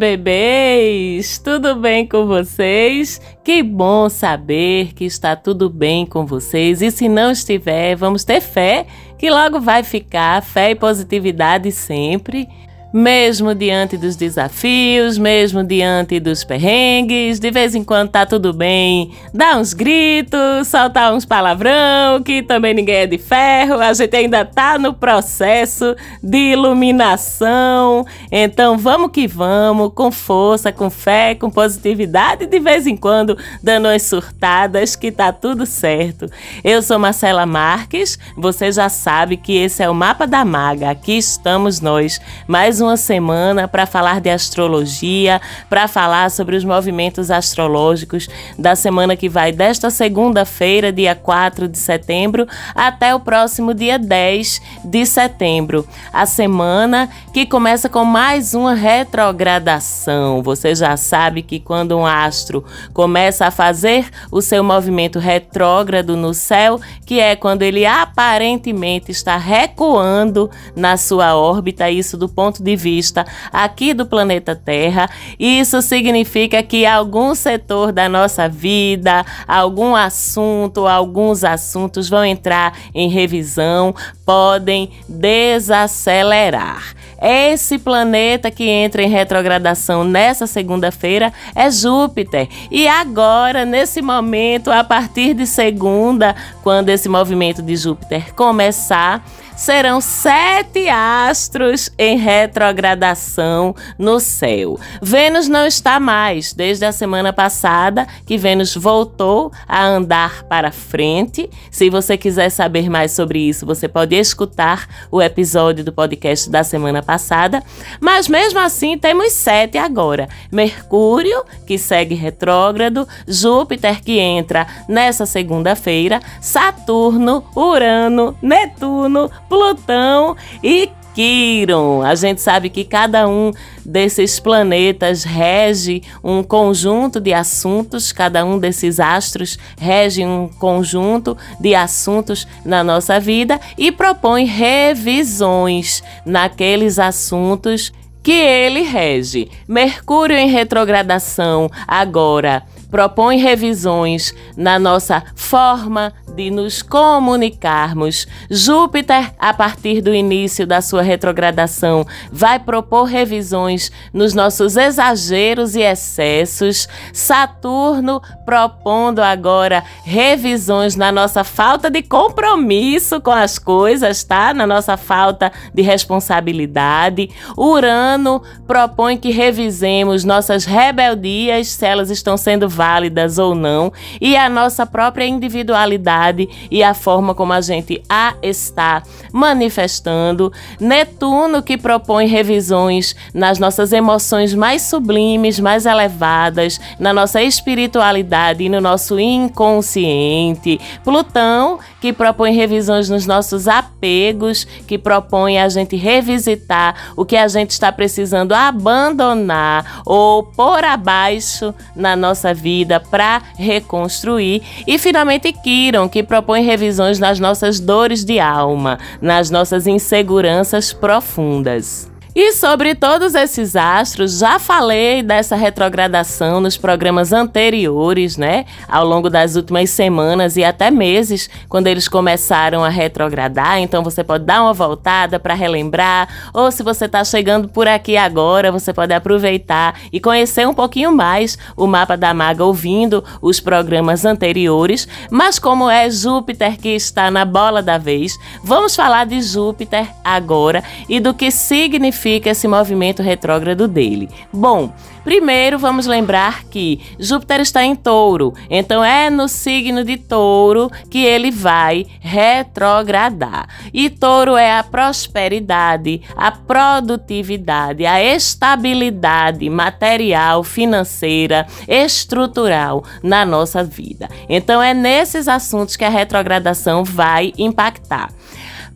Bebês! Tudo bem com vocês? Que bom saber que está tudo bem com vocês. E se não estiver, vamos ter fé que logo vai ficar. Fé e positividade sempre mesmo diante dos desafios, mesmo diante dos perrengues, de vez em quando tá tudo bem, dá uns gritos, soltar uns palavrão, que também ninguém é de ferro, a gente ainda tá no processo de iluminação. Então vamos que vamos, com força, com fé, com positividade, de vez em quando dando umas surtadas que tá tudo certo. Eu sou Marcela Marques, você já sabe que esse é o mapa da maga. Aqui estamos nós. Mais uma semana para falar de astrologia, para falar sobre os movimentos astrológicos da semana que vai desta segunda-feira, dia 4 de setembro, até o próximo dia 10 de setembro. A semana que começa com mais uma retrogradação. Você já sabe que quando um astro começa a fazer o seu movimento retrógrado no céu, que é quando ele aparentemente está recuando na sua órbita, isso do ponto de de vista aqui do planeta Terra. Isso significa que algum setor da nossa vida, algum assunto, alguns assuntos vão entrar em revisão, podem desacelerar. Esse planeta que entra em retrogradação nessa segunda-feira é Júpiter. E agora, nesse momento, a partir de segunda, quando esse movimento de Júpiter começar, serão sete astros em retrogradação no céu. Vênus não está mais desde a semana passada, que Vênus voltou a andar para frente. Se você quiser saber mais sobre isso, você pode escutar o episódio do podcast da semana passada. Mas mesmo assim, temos sete agora: Mercúrio, que segue retrógrado, Júpiter, que entra nessa segunda-feira, Saturno, Urano, Netuno, Plutão e Quiron. A gente sabe que cada um desses planetas rege um conjunto de assuntos, cada um desses astros rege um conjunto de assuntos na nossa vida e propõe revisões naqueles assuntos que ele rege. Mercúrio em retrogradação agora propõe revisões na nossa forma de nos comunicarmos. Júpiter, a partir do início da sua retrogradação, vai propor revisões nos nossos exageros e excessos. Saturno propondo agora revisões na nossa falta de compromisso com as coisas, tá? Na nossa falta de responsabilidade. Urano propõe que revisemos nossas rebeldias, se elas estão sendo válidas ou não, e a nossa própria individualidade e a forma como a gente a está manifestando. Netuno, que propõe revisões nas nossas emoções mais sublimes, mais elevadas, na nossa espiritualidade e no nosso inconsciente. Plutão, que propõe revisões nos nossos apegos, que propõe a gente revisitar o que a gente está precisando abandonar ou pôr abaixo na nossa vida vida para reconstruir. E finalmente Kiron, que propõe revisões nas nossas dores de alma, nas nossas inseguranças profundas. E sobre todos esses astros, já falei dessa retrogradação nos programas anteriores, né? Ao longo das últimas semanas e até meses, quando eles começaram a retrogradar. Então você pode dar uma voltada para relembrar, ou se você está chegando por aqui agora, você pode aproveitar e conhecer um pouquinho mais o mapa da maga ouvindo os programas anteriores. Mas como é Júpiter que está na bola da vez, vamos falar de Júpiter agora e do que significa significa esse movimento retrógrado dele? Bom, primeiro vamos lembrar que Júpiter está em touro, então é no signo de touro que ele vai retrogradar. E touro é a prosperidade, a produtividade, a estabilidade material, financeira, estrutural na nossa vida. Então é nesses assuntos que a retrogradação vai impactar.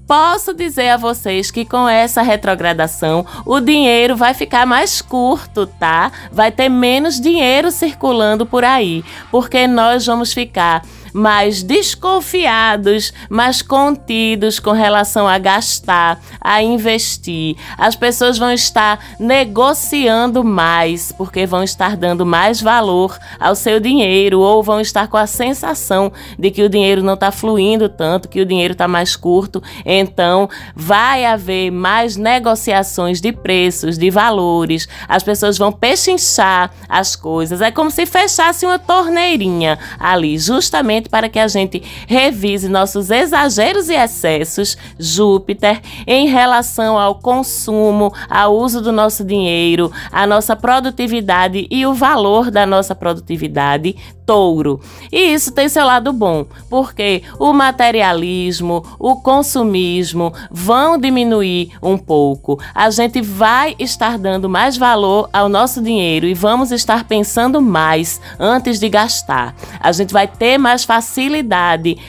Posso dizer a vocês que com essa retrogradação o dinheiro vai ficar mais curto, tá? Vai ter menos dinheiro circulando por aí, porque nós vamos ficar mais desconfiados, mais contidos com relação a gastar, a investir. As pessoas vão estar negociando mais, porque vão estar dando mais valor ao seu dinheiro ou vão estar com a sensação de que o dinheiro não está fluindo tanto, que o dinheiro está mais curto. Então, vai haver mais negociações de preços, de valores. As pessoas vão pechinchar as coisas. É como se fechasse uma torneirinha ali, justamente para que a gente revise nossos exageros e excessos, Júpiter, em relação ao consumo, ao uso do nosso dinheiro, a nossa produtividade e o valor da nossa produtividade, touro. E isso tem seu lado bom, porque o materialismo, o consumismo vão diminuir um pouco. A gente vai estar dando mais valor ao nosso dinheiro e vamos estar pensando mais antes de gastar. A gente vai ter mais facilidade,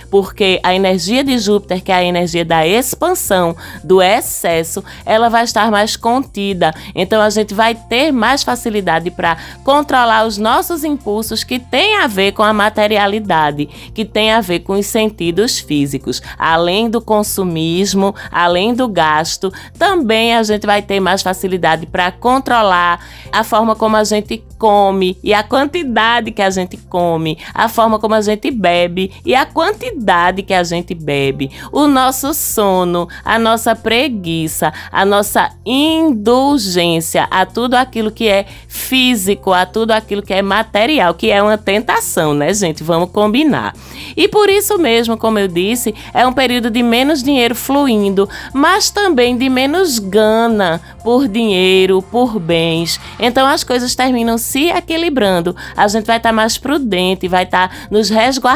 porque a energia de Júpiter, que é a energia da expansão, do excesso, ela vai estar mais contida. Então a gente vai ter mais facilidade para controlar os nossos impulsos que têm a a ver com a materialidade, que tem a ver com os sentidos físicos. Além do consumismo, além do gasto, também a gente vai ter mais facilidade para controlar a forma como a gente come e a quantidade que a gente come, a forma como a gente bebe e a quantidade que a gente bebe, o nosso sono, a nossa preguiça, a nossa indulgência a tudo aquilo que é físico, a tudo aquilo que é material, que é uma tentação né, gente? Vamos combinar. E por isso mesmo, como eu disse, é um período de menos dinheiro fluindo, mas também de menos gana por dinheiro, por bens. Então as coisas terminam se equilibrando. A gente vai estar tá mais prudente, vai estar tá nos resguardando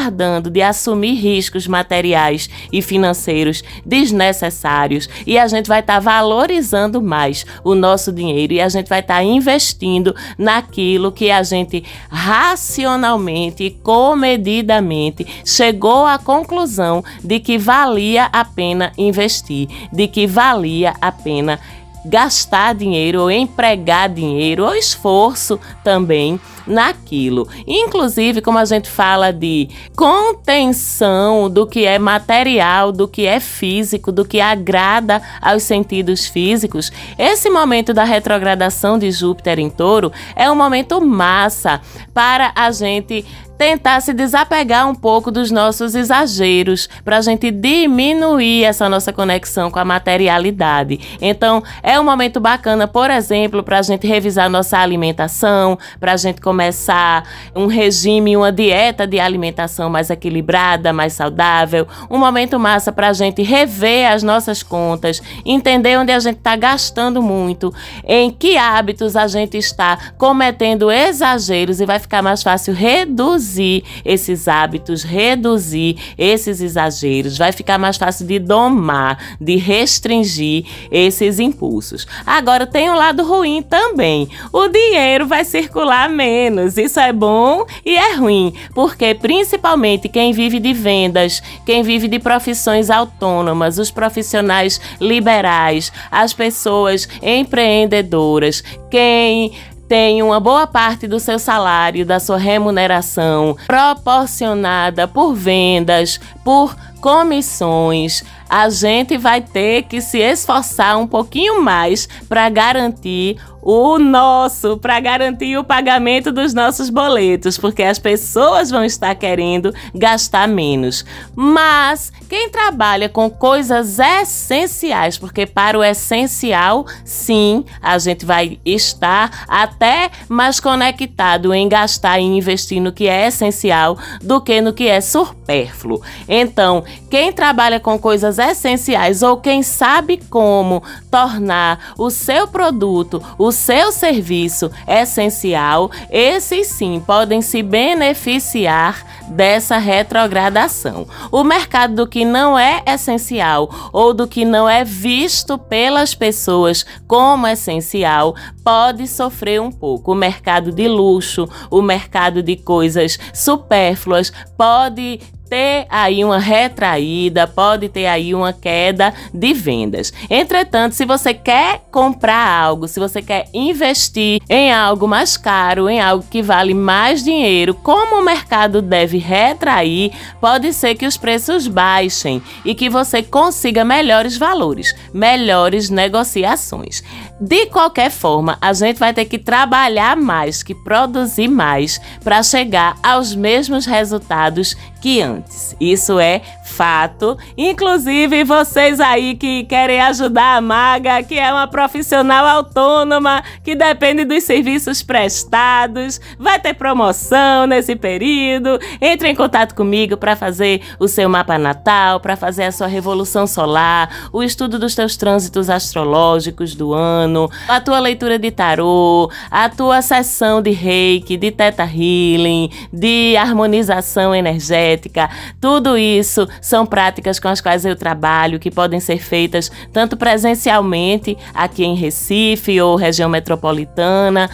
de assumir riscos materiais e financeiros desnecessários. E a gente vai estar tá valorizando mais o nosso dinheiro e a gente vai estar tá investindo naquilo que a gente racionalmente e comedidamente chegou à conclusão de que valia a pena investir, de que valia a pena gastar dinheiro ou empregar dinheiro ou esforço também naquilo. Inclusive, como a gente fala de contenção do que é material, do que é físico, do que agrada aos sentidos físicos, esse momento da retrogradação de Júpiter em Touro é um momento massa para a gente tentar se desapegar um pouco dos nossos exageros, para a gente diminuir essa nossa conexão com a materialidade. Então, é um momento bacana, por exemplo, para a gente revisar nossa alimentação, para a gente começar um regime, uma dieta de alimentação mais equilibrada, mais saudável. Um momento massa para a gente rever as nossas contas, entender onde a gente está gastando muito, em que hábitos a gente está cometendo exageros e vai ficar mais fácil reduzir reduzir esses hábitos, reduzir esses exageros, vai ficar mais fácil de domar, de restringir esses impulsos. Agora tem um lado ruim também. O dinheiro vai circular menos. Isso é bom e é ruim, porque principalmente quem vive de vendas, quem vive de profissões autônomas, os profissionais liberais, as pessoas empreendedoras, quem tem uma boa parte do seu salário, da sua remuneração proporcionada por vendas, por comissões, a gente vai ter que se esforçar um pouquinho mais para garantir o nosso para garantir o pagamento dos nossos boletos, porque as pessoas vão estar querendo gastar menos. Mas quem trabalha com coisas essenciais, porque para o essencial, sim, a gente vai estar até mais conectado em gastar e investir no que é essencial do que no que é supérfluo. Então, quem trabalha com coisas essenciais ou quem sabe como tornar o seu produto, o o seu serviço essencial, esses sim podem se beneficiar dessa retrogradação. O mercado do que não é essencial ou do que não é visto pelas pessoas como essencial pode sofrer um pouco. O mercado de luxo, o mercado de coisas supérfluas pode ter aí uma retraída, pode ter aí uma queda de vendas. Entretanto, se você quer comprar algo, se você quer investir em algo mais caro, em algo que vale mais dinheiro, como o mercado deve retrair, pode ser que os preços baixem e que você consiga melhores valores, melhores negociações. De qualquer forma, a gente vai ter que trabalhar mais, que produzir mais para chegar aos mesmos resultados que antes. Isso é fato. Inclusive, vocês aí que querem ajudar a Maga, que é uma profissional autônoma, que depende dos serviços prestados, vai ter promoção nesse período. Entre em contato comigo para fazer o seu mapa natal, para fazer a sua revolução solar, o estudo dos teus trânsitos astrológicos do ano, a tua leitura de tarô, a tua sessão de reiki, de teta healing, de harmonização energética. Tudo isso são práticas com as quais eu trabalho, que podem ser feitas tanto presencialmente aqui em Recife ou região metropolitana,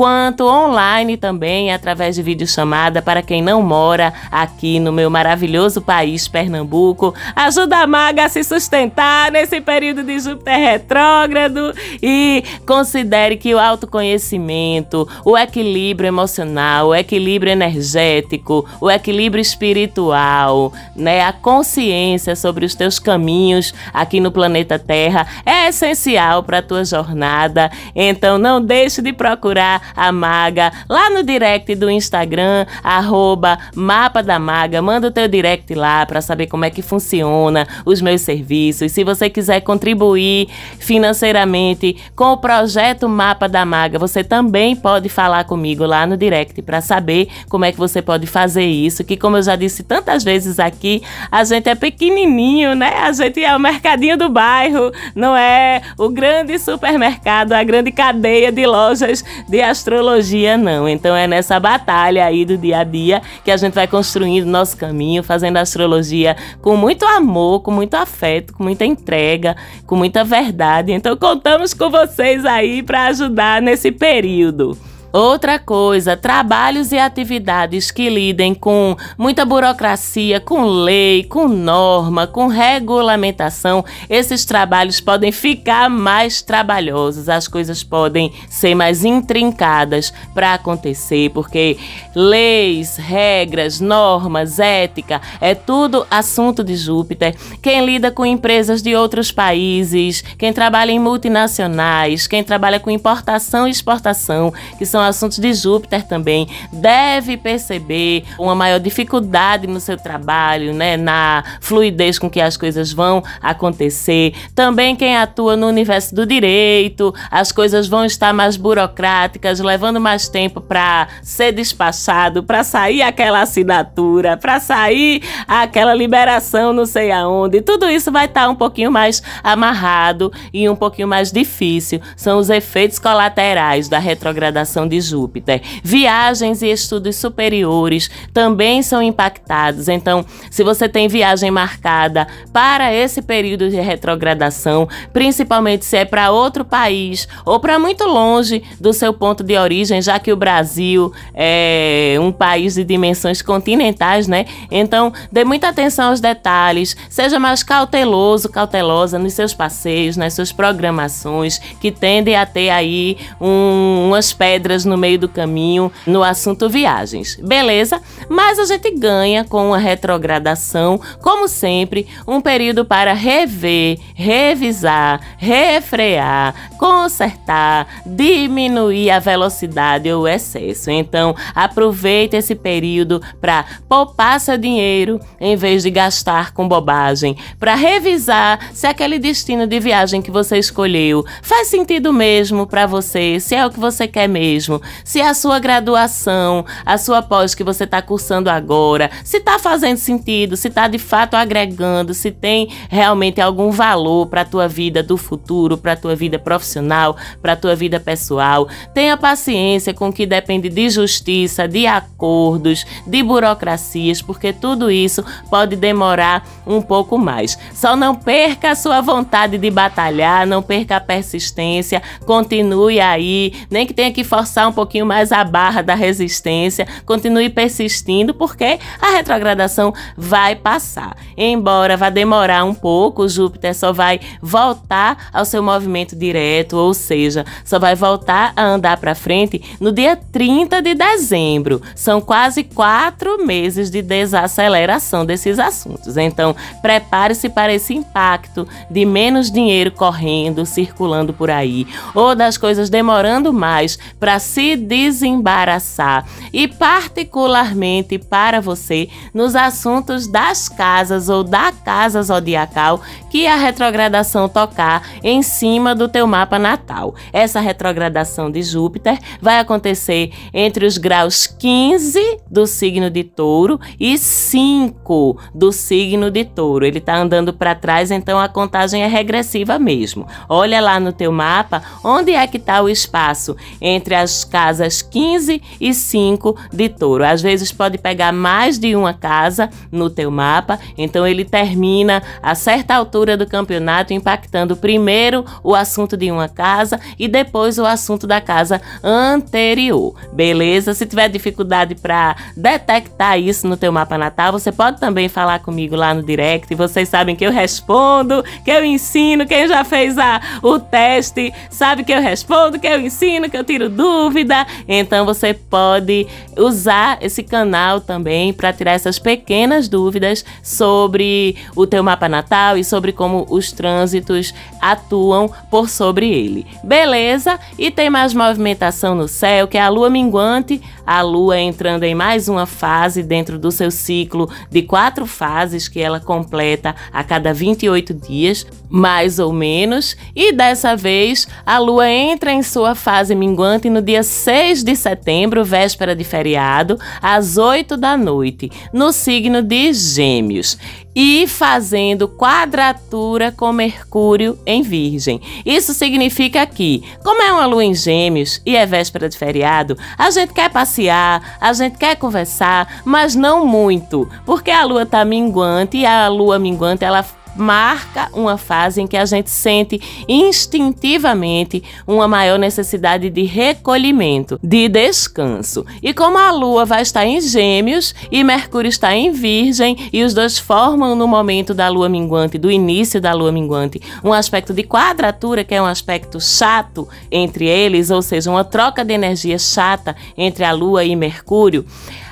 quanto online também, através de videochamada para quem não mora aqui no meu maravilhoso país, Pernambuco. Ajuda a maga a se sustentar nesse período de Júpiter retrógrado e considere que o autoconhecimento, o equilíbrio emocional, o equilíbrio energético, o equilíbrio espiritual, né, a consciência sobre os teus caminhos aqui no planeta Terra é essencial para a tua jornada. Então não deixe de procurar a Maga lá no direct do Instagram, arroba Mapa da Maga. Manda o teu direct lá para saber como é que funciona os meus serviços. Se você quiser contribuir financeiramente com o projeto Mapa da Maga, você também pode falar comigo lá no direct para saber como é que você pode fazer isso. Que, como eu já disse tantas vezes aqui, a gente é pequenininho, né? A gente é o mercadinho do bairro, não é o grande supermercado, a grande cadeia de lojas de astrologia, não. Então é nessa batalha aí do dia a dia que a gente vai construindo nosso caminho, fazendo astrologia com muito amor, com muito afeto, com muita entrega, com muita verdade. Então contamos com vocês aí para ajudar nesse período. Outra coisa, trabalhos e atividades que lidem com muita burocracia, com lei, com norma, com regulamentação, esses trabalhos podem ficar mais trabalhosos, as coisas podem ser mais intrincadas para acontecer, porque leis, regras, normas, ética, é tudo assunto de Júpiter. Quem lida com empresas de outros países, quem trabalha em multinacionais, quem trabalha com importação e exportação, que são são assuntos de Júpiter também, deve perceber uma maior dificuldade no seu trabalho, né, na fluidez com que as coisas vão acontecer. Também quem atua no universo do direito, as coisas vão estar mais burocráticas, levando mais tempo para ser despachado, para sair aquela assinatura, para sair aquela liberação, não sei aonde. Tudo isso vai estar um pouquinho mais amarrado e um pouquinho mais difícil. São os efeitos colaterais da retrogradação de Júpiter. Viagens e estudos superiores também são impactados. Então, se você tem viagem marcada para esse período de retrogradação, principalmente se é para outro país ou para muito longe do seu ponto de origem, já que o Brasil é um país de dimensões continentais, né? Então, dê muita atenção aos detalhes, seja mais cauteloso, cautelosa nos seus passeios, nas suas programações, que tendem a ter aí um, umas pedras no meio do caminho no assunto viagens. Beleza? Mas a gente ganha com uma retrogradação, como sempre, um período para rever, revisar, refrear, consertar, diminuir a velocidade ou o excesso. Então, aproveite esse período para poupar seu dinheiro em vez de gastar com bobagem, para revisar se aquele destino de viagem que você escolheu faz sentido mesmo para você, se é o que você quer mesmo mesmo, se a sua graduação, a sua pós que você está cursando agora, se está fazendo sentido, se está de fato agregando, se tem realmente algum valor para a tua vida do futuro, para a tua vida profissional, para a tua vida pessoal. Tenha paciência com o que depende de justiça, de acordos, de burocracias, porque tudo isso pode demorar um pouco mais. Só não perca a sua vontade de batalhar, não perca a persistência, continue aí, nem que tenha que forçar forçar um pouquinho mais a barra da resistência, continue persistindo, porque a retrogradação vai passar. Embora vá demorar um pouco, Júpiter só vai voltar ao seu movimento direto, ou seja, só vai voltar a andar para frente no dia 30 de dezembro. São quase quatro meses de desaceleração desses assuntos. Então, prepare-se para esse impacto de menos dinheiro correndo, circulando por aí, ou das coisas demorando mais para se desembaraçar. E, particularmente para você, nos assuntos das casas ou da casa zodiacal que a retrogradação tocar em cima do teu mapa natal. Essa retrogradação de Júpiter vai acontecer entre os graus 15 do signo de Touro e 5 do signo de Touro. Ele está andando para trás, então a contagem é regressiva mesmo. Olha lá no teu mapa onde é que está o espaço entre as casas 15 e 5 de Touro. Às vezes pode pegar mais de uma casa no teu mapa, então ele termina a certa altura do campeonato impactando primeiro o assunto de uma casa e depois o assunto da casa anterior. Beleza? Se tiver dificuldade para detectar isso no teu mapa natal, você pode também falar comigo lá no direct. Vocês sabem que eu respondo, que eu ensino. Quem já fez a, o teste sabe que eu respondo, que eu ensino, que eu tiro dúvida. Então você pode usar esse canal também para tirar essas pequenas dúvidas sobre o teu mapa natal e sobre como os trânsitos atuam por sobre ele. Beleza? E tem mais movimentação no céu, que é a lua minguante, a lua entrando em mais uma fase dentro do seu ciclo de quatro fases que ela completa a cada 28 dias, mais ou menos, e dessa vez a lua entra em sua fase minguante no dia 6 de setembro, véspera de feriado, às 8 da noite, no signo de Gêmeos e fazendo quadratura com Mercúrio em Virgem. Isso significa que, como é uma lua em Gêmeos e é véspera de feriado, a gente quer passear, a gente quer conversar, mas não muito, porque a lua tá minguante e a lua minguante ela marca uma fase em que a gente sente instintivamente uma maior necessidade de recolhimento, de descanso. E como a Lua vai estar em Gêmeos e Mercúrio está em Virgem, e os dois formam no momento da Lua minguante, do início da Lua minguante, um aspecto de quadratura, que é um aspecto chato entre eles, ou seja, uma troca de energia chata entre a Lua e Mercúrio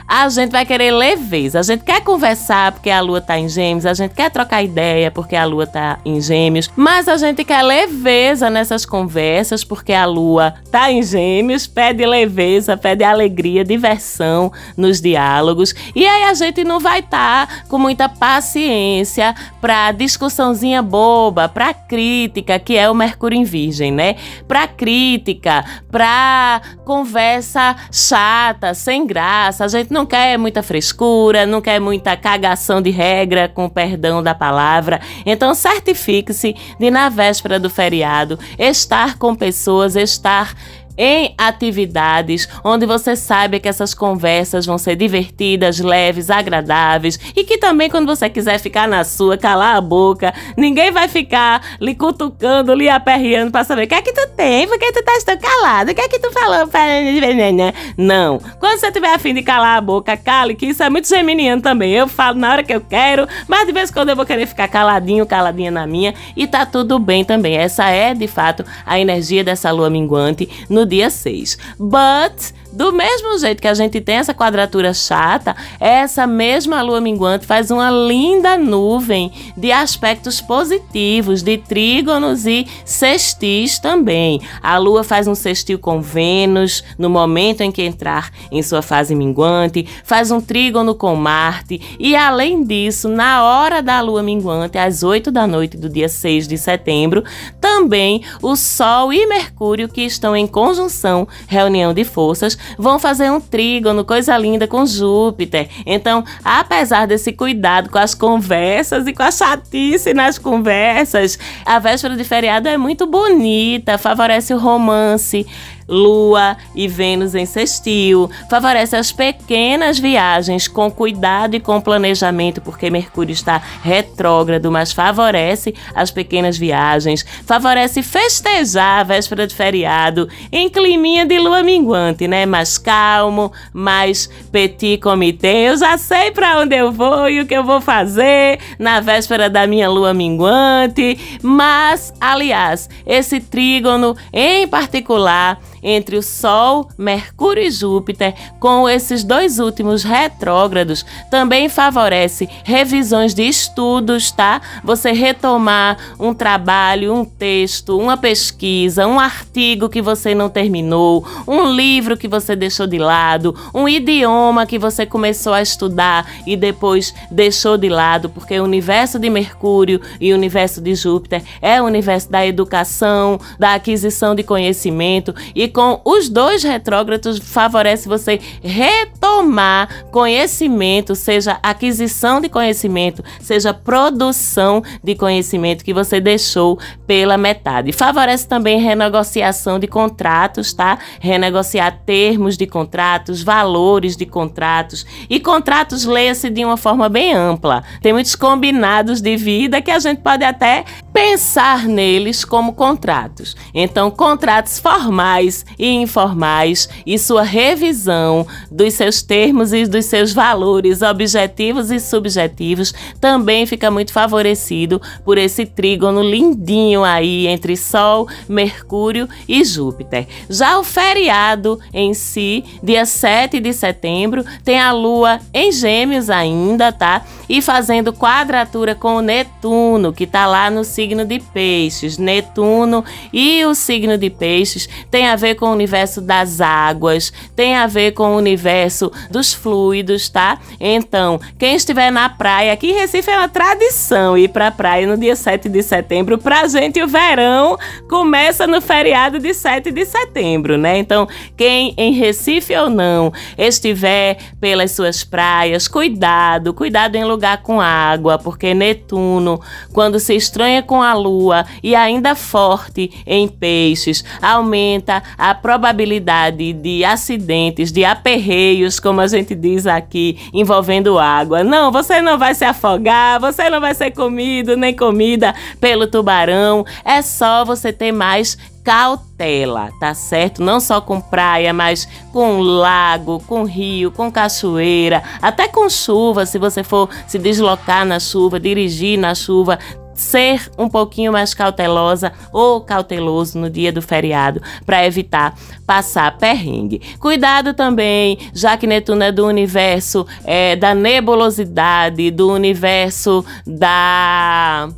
a gente vai querer leveza. A gente quer conversar porque a lua tá em gêmeos, a gente quer trocar ideia porque a lua tá em gêmeos, mas a gente quer leveza nessas conversas porque a lua tá em gêmeos, pede leveza, pede alegria, diversão nos diálogos. E aí a gente não vai estar tá com muita paciência pra discussãozinha boba, pra crítica, que é o Mercúrio em Virgem, né? Pra crítica, pra conversa chata, sem graça. A gente não não quer muita frescura, não quer muita cagação de regra, com perdão da palavra. Então, certifique-se de, na véspera do feriado, estar com pessoas, estar em atividades onde você saiba que essas conversas vão ser divertidas, leves, agradáveis e que também quando você quiser ficar na sua, calar a boca, ninguém vai ficar lhe cutucando, lhe aperreando para saber o que é que tu tem, por que tu tá tão calado, o que é que tu falou, não. Quando você tiver afim de calar a boca, cale, que isso é muito geminiano também. Eu falo na hora que eu quero, mas de vez em quando eu vou querer ficar caladinho, caladinha na minha e tá tudo bem também. Essa é, de fato, a energia dessa lua minguante no dia 6. But do mesmo jeito que a gente tem essa quadratura chata, essa mesma lua minguante faz uma linda nuvem de aspectos positivos, de trígonos e sextis também. A lua faz um sextil com Vênus no momento em que entrar em sua fase minguante, faz um trígono com Marte e, além disso, na hora da lua minguante, às 8 da noite do dia 6 de setembro, também o Sol e Mercúrio, que estão em conjunção, reunião de forças, vão fazer um trígono, coisa linda com Júpiter. Então, apesar desse cuidado com as conversas e com a chatice nas conversas, a véspera de feriado é muito bonita, favorece o romance Lua e Vênus em sextil. Favorece as pequenas viagens com cuidado e com planejamento, porque Mercúrio está retrógrado, mas favorece as pequenas viagens. Favorece festejar a véspera de feriado em climinha de lua minguante, né? Mais calmo, mais petit comité. Eu já sei para onde eu vou e o que eu vou fazer na véspera da minha lua minguante. Mas, aliás, esse trígono em particular entre o Sol, Mercúrio e Júpiter, com esses dois últimos retrógrados, também favorece revisões de estudos, tá? Você retomar um trabalho, um texto, uma pesquisa, um artigo que você não terminou, um livro que você deixou de lado, um idioma que você começou a estudar e depois deixou de lado, porque o universo de Mercúrio e o universo de Júpiter é o universo da educação, da aquisição de conhecimento e com os dois retrógrados favorece você retomar conhecimento, seja aquisição de conhecimento, seja produção de conhecimento que você deixou pela metade. Favorece também renegociação de contratos, tá? Renegociar termos de contratos, valores de contratos e contratos leia-se de uma forma bem ampla. Tem muitos combinados de vida que a gente pode até pensar neles como contratos. Então, contratos formais e informais e sua revisão dos seus termos e dos seus valores objetivos e subjetivos também fica muito favorecido por esse trígono lindinho aí entre Sol, Mercúrio e Júpiter. Já o feriado em si, dia 7 de setembro, tem a Lua em Gêmeos ainda, tá? E fazendo quadratura com o Netuno, que tá lá no signo de Peixes. Netuno e o signo de Peixes tem a ver com o universo das águas, tem a ver com o universo dos fluidos, tá? Então, quem estiver na praia, aqui em Recife é uma tradição ir pra praia no dia 7 de setembro. Pra gente, o verão começa no feriado de 7 de setembro, né? Então, quem em Recife ou não estiver pelas suas praias, cuidado, cuidado em lugar com água, porque Netuno, quando se estranha com a lua e ainda forte em peixes, aumenta a probabilidade de acidentes, de aperreios, como a gente diz aqui, envolvendo água. Não, você não vai se afogar, você não vai ser comido nem comida pelo tubarão. É só você ter mais cautela, tá certo? Não só com praia, mas com lago, com rio, com cachoeira, até com chuva, se você for se deslocar na chuva, dirigir na chuva, ser um pouquinho mais cautelosa ou cauteloso no dia do feriado para evitar passar perrengue. Cuidado também, já que Netuno é do universo é, da nebulosidade, do universo da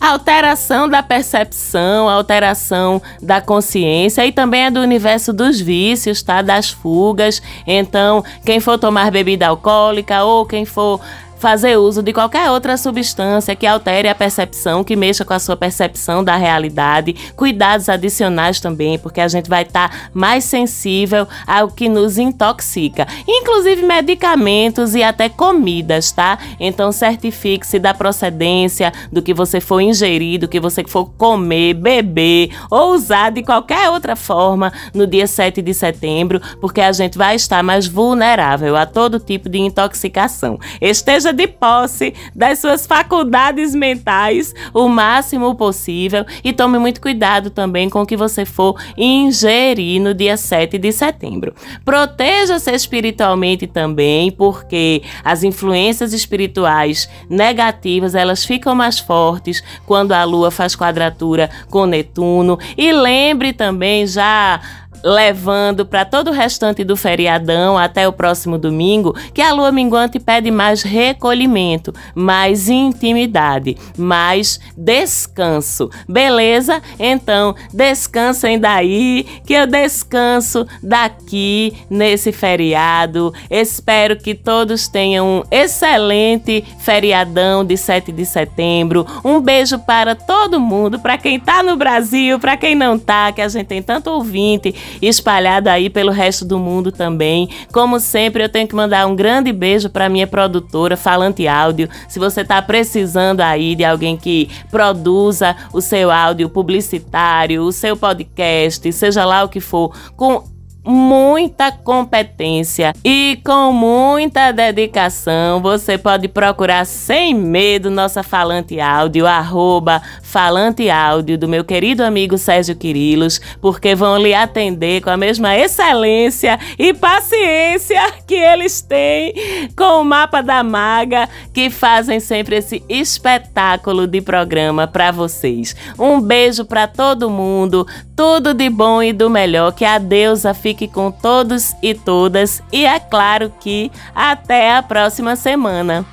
alteração da percepção, alteração da consciência e também é do universo dos vícios, tá? Das fugas. Então, quem for tomar bebida alcoólica ou quem for fazer uso de qualquer outra substância que altere a percepção, que mexa com a sua percepção da realidade. Cuidados adicionais também, porque a gente vai estar tá mais sensível ao que nos intoxica, inclusive medicamentos e até comidas, tá? Então certifique-se da procedência do que você for ingerir, do que você for comer, beber ou usar de qualquer outra forma no dia 7 de setembro, porque a gente vai estar mais vulnerável a todo tipo de intoxicação. Esteja de posse das suas faculdades mentais o máximo possível e tome muito cuidado também com o que você for ingerir no dia 7 de setembro. Proteja-se espiritualmente também, porque as influências espirituais negativas, elas ficam mais fortes quando a lua faz quadratura com Netuno e lembre também já levando para todo o restante do feriadão até o próximo domingo que a lua minguante pede mais recolhimento, mais intimidade, mais descanso. Beleza? Então, descansem daí, que eu descanso daqui nesse feriado. Espero que todos tenham um excelente feriadão de 7 de setembro. Um beijo para todo mundo, para quem está no Brasil, para quem não está, que a gente tem tanto ouvinte espalhado aí pelo resto do mundo também. Como sempre, eu tenho que mandar um grande beijo para minha produtora Falante Áudio. Se você está precisando aí de alguém que produza o seu áudio publicitário, o seu podcast, seja lá o que for, com muita competência e com muita dedicação, você pode procurar sem medo nossa Falante Áudio, arroba Falante Áudio, do meu querido amigo Sérgio Quirilos, porque vão lhe atender com a mesma excelência e paciência que eles têm com o Mapa da Maga, que fazem sempre esse espetáculo de programa para vocês. Um beijo para todo mundo, tudo de bom e do melhor, que a deusa fique fique com todos e todas e é claro que até a próxima semana.